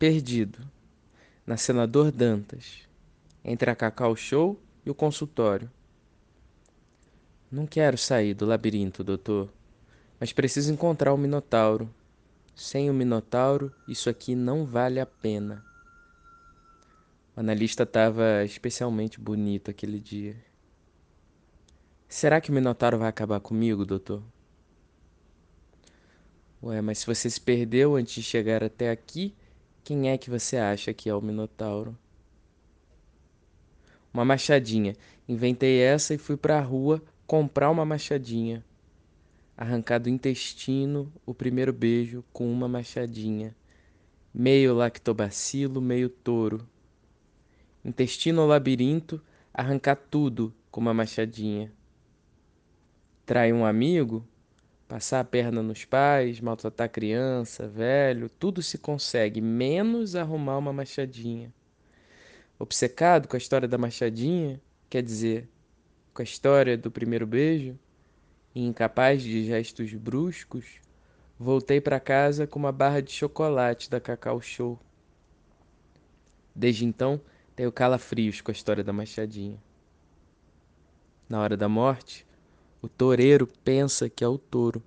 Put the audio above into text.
Perdido. Na Senador Dantas. Entre a Cacau Show e o consultório. Não quero sair do labirinto, doutor, mas preciso encontrar o Minotauro. Sem o Minotauro, isso aqui não vale a pena. O analista estava especialmente bonito aquele dia. Será que o Minotauro vai acabar comigo, doutor? Ué, mas se você se perdeu antes de chegar até aqui, quem é que você acha que é o Minotauro? Uma machadinha. Inventei essa e fui para a rua comprar uma machadinha. Arrancar do intestino o primeiro beijo com uma machadinha. Meio lactobacilo, meio touro. Intestino labirinto, arrancar tudo com uma machadinha. Trair um amigo, passar a perna nos pais, maltratar criança, velho, tudo se consegue, menos arrumar uma machadinha. Obcecado com a história da machadinha, quer dizer, com a história do primeiro beijo, e incapaz de gestos bruscos, voltei para casa com uma barra de chocolate da Cacau Show. Desde então, tenho calafrios com a história da machadinha. Na hora da morte, o toureiro pensa que é o touro.